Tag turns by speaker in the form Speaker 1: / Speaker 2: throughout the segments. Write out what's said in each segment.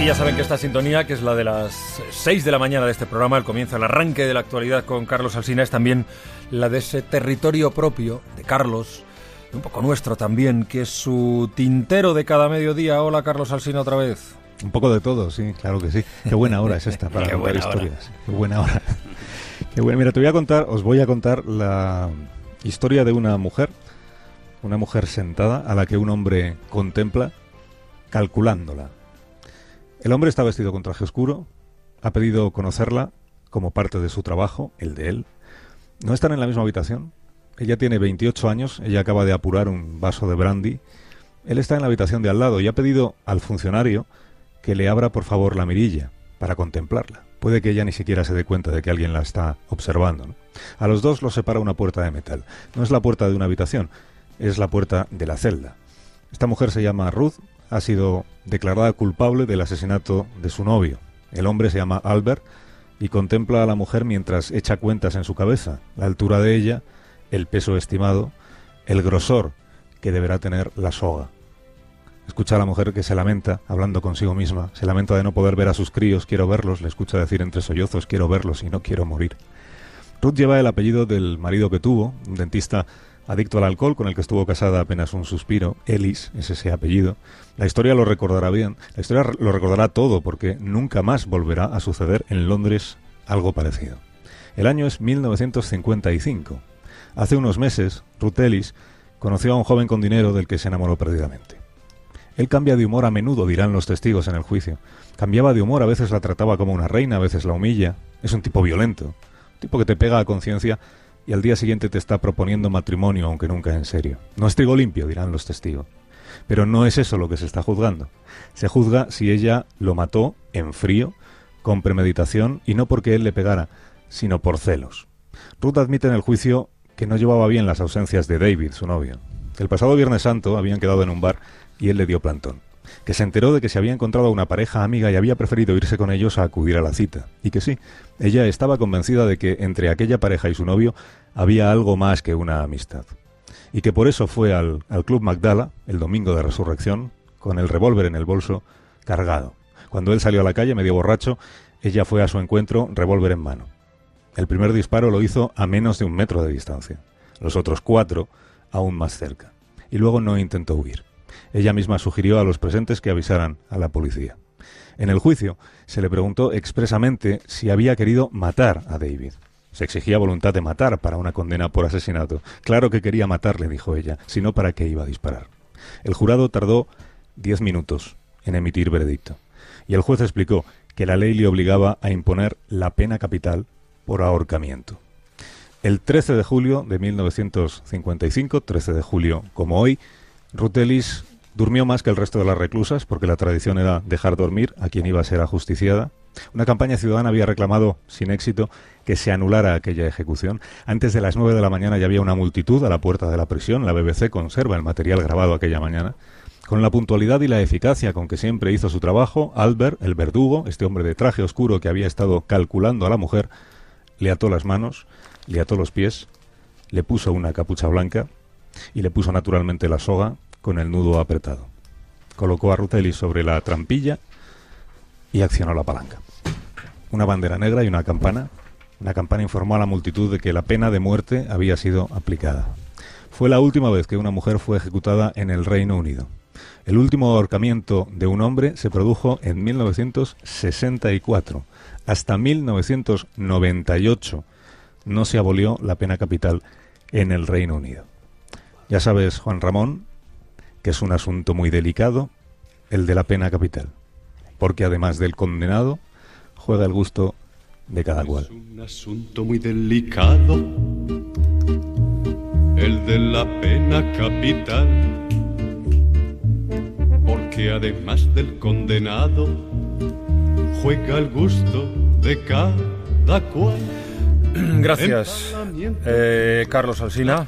Speaker 1: Y ya saben que esta sintonía, que es la de las 6 de la mañana de este programa, el comienzo, el arranque de la actualidad con Carlos Alsina, es también la de ese territorio propio de Carlos, un poco nuestro también, que es su tintero de cada mediodía. Hola Carlos Alsina otra vez.
Speaker 2: Un poco de todo, sí, claro que sí. Qué buena hora es esta para contar historias. Qué buena hora. Qué buena. Mira, te voy a contar, os voy a contar la historia de una mujer, una mujer sentada a la que un hombre contempla calculándola. El hombre está vestido con traje oscuro, ha pedido conocerla como parte de su trabajo, el de él. No están en la misma habitación. Ella tiene 28 años, ella acaba de apurar un vaso de brandy. Él está en la habitación de al lado y ha pedido al funcionario que le abra por favor la mirilla para contemplarla. Puede que ella ni siquiera se dé cuenta de que alguien la está observando. A los dos los separa una puerta de metal. No es la puerta de una habitación, es la puerta de la celda. Esta mujer se llama Ruth, ha sido declarada culpable del asesinato de su novio. El hombre se llama Albert y contempla a la mujer mientras echa cuentas en su cabeza, la altura de ella, el peso estimado, el grosor que deberá tener la soga. Escucha a la mujer que se lamenta, hablando consigo misma, se lamenta de no poder ver a sus críos, quiero verlos, le escucha decir entre sollozos, quiero verlos y no quiero morir. Ruth lleva el apellido del marido que tuvo, un dentista adicto al alcohol con el que estuvo casada apenas un suspiro, Ellis es ese apellido. La historia lo recordará bien, la historia lo recordará todo porque nunca más volverá a suceder en Londres algo parecido. El año es 1955. Hace unos meses, Ruth Ellis conoció a un joven con dinero del que se enamoró perdidamente. Él cambia de humor a menudo, dirán los testigos en el juicio. Cambiaba de humor, a veces la trataba como una reina, a veces la humilla. Es un tipo violento, un tipo que te pega a conciencia y al día siguiente te está proponiendo matrimonio, aunque nunca en serio. No es trigo limpio, dirán los testigos. Pero no es eso lo que se está juzgando. Se juzga si ella lo mató en frío, con premeditación y no porque él le pegara, sino por celos. Ruth admite en el juicio que no llevaba bien las ausencias de David, su novio. El pasado Viernes Santo habían quedado en un bar y él le dio plantón. Que se enteró de que se había encontrado una pareja amiga y había preferido irse con ellos a acudir a la cita. Y que sí, ella estaba convencida de que entre aquella pareja y su novio había algo más que una amistad. Y que por eso fue al, al Club Magdala, el domingo de resurrección, con el revólver en el bolso, cargado. Cuando él salió a la calle medio borracho, ella fue a su encuentro, revólver en mano. El primer disparo lo hizo a menos de un metro de distancia. Los otros cuatro aún más cerca. Y luego no intentó huir. Ella misma sugirió a los presentes que avisaran a la policía. En el juicio se le preguntó expresamente si había querido matar a David. Se exigía voluntad de matar para una condena por asesinato. Claro que quería matarle, dijo ella, sino para qué iba a disparar. El jurado tardó diez minutos en emitir veredicto. Y el juez explicó que la ley le obligaba a imponer la pena capital por ahorcamiento. El 13 de julio de 1955, 13 de julio como hoy, Rutelis durmió más que el resto de las reclusas porque la tradición era dejar dormir a quien iba a ser ajusticiada. Una campaña ciudadana había reclamado, sin éxito, que se anulara aquella ejecución. Antes de las nueve de la mañana ya había una multitud a la puerta de la prisión. La BBC conserva el material grabado aquella mañana. Con la puntualidad y la eficacia con que siempre hizo su trabajo, Albert, el verdugo, este hombre de traje oscuro que había estado calculando a la mujer, le ató las manos, le ató los pies, le puso una capucha blanca y le puso naturalmente la soga con el nudo apretado. Colocó a Rutelli sobre la trampilla y accionó la palanca. Una bandera negra y una campana. Una campana informó a la multitud de que la pena de muerte había sido aplicada. Fue la última vez que una mujer fue ejecutada en el Reino Unido. El último ahorcamiento de un hombre se produjo en 1964. Hasta 1998 no se abolió la pena capital en el Reino Unido. Ya sabes, Juan Ramón, que es un asunto muy delicado, el de la pena capital, porque además del condenado, juega el gusto de cada cual.
Speaker 3: Es un asunto muy delicado, el de la pena capital, porque además del condenado, juega el gusto de cada cual.
Speaker 1: Gracias, eh, Carlos Alsina,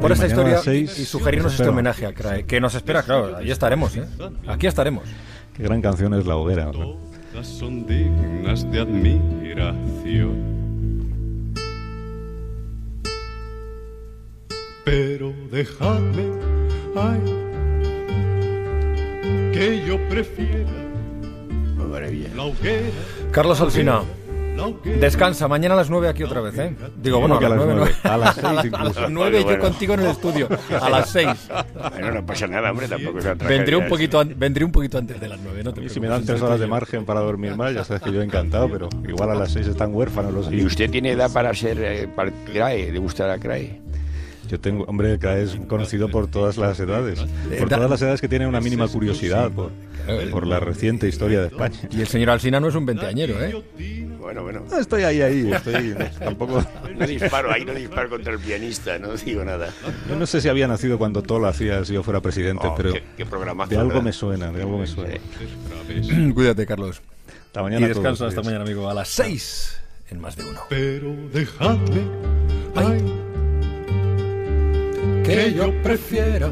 Speaker 1: por esta historia y sugerirnos este homenaje a CRAE, que nos espera, claro, ahí estaremos, ¿eh? aquí estaremos.
Speaker 2: Qué gran canción es La Hoguera. ¿no?
Speaker 3: Todas son dignas de admiración. Pero dejadme, ay, que yo prefiera
Speaker 4: Maravilla.
Speaker 3: la hoguera.
Speaker 1: Carlos Alsina. Descansa, mañana a las 9 aquí otra vez, ¿eh? Digo, bueno, a las 9 no.
Speaker 2: A las seis
Speaker 1: A las
Speaker 2: incluso.
Speaker 1: 9 yo
Speaker 4: Bueno.
Speaker 1: contigo en el estudio. A las 6.
Speaker 4: Bueno, no pasa nada, hombre, tampoco es una
Speaker 1: Vendré un,
Speaker 4: tragedia.
Speaker 1: poquito, an- vendré un poquito antes de las 9, no te
Speaker 2: Y si me dan tres
Speaker 1: entre
Speaker 2: horas
Speaker 1: tú
Speaker 2: de margen para dormir más, ya sabes que yo encantado, pero igual a las seis están huérfanos los
Speaker 4: ¿Y usted tiene edad para ser eh, para CRAE? ¿Le gusta la CRAE?
Speaker 2: Yo tengo, hombre, que es conocido por todas las edades,
Speaker 1: Eh,
Speaker 2: por
Speaker 1: da-
Speaker 2: todas las edades que tienen una mínima curiosidad por, por la reciente historia de España.
Speaker 1: Y el señor Alsina no es un veinteañero, ¿eh?
Speaker 4: Bueno, bueno.
Speaker 2: No, estoy ahí, ahí, estoy no, tampoco.
Speaker 4: No disparo, ahí no disparo contra el pianista, no digo nada.
Speaker 2: Yo no sé si había nacido cuando todo lo hacía si yo fuera presidente,
Speaker 4: Oh,
Speaker 2: pero
Speaker 4: qué, qué
Speaker 2: de algo
Speaker 4: ¿verdad?
Speaker 2: me suena, de algo me suena.
Speaker 1: Cuídate, Carlos.
Speaker 2: Hasta
Speaker 1: Y
Speaker 2: mañana. a
Speaker 1: descansa
Speaker 2: todos,
Speaker 1: hasta mañana, amigo. A las 6 en más de uno.
Speaker 3: Pero dejadme, ay,
Speaker 1: Que yo prefiera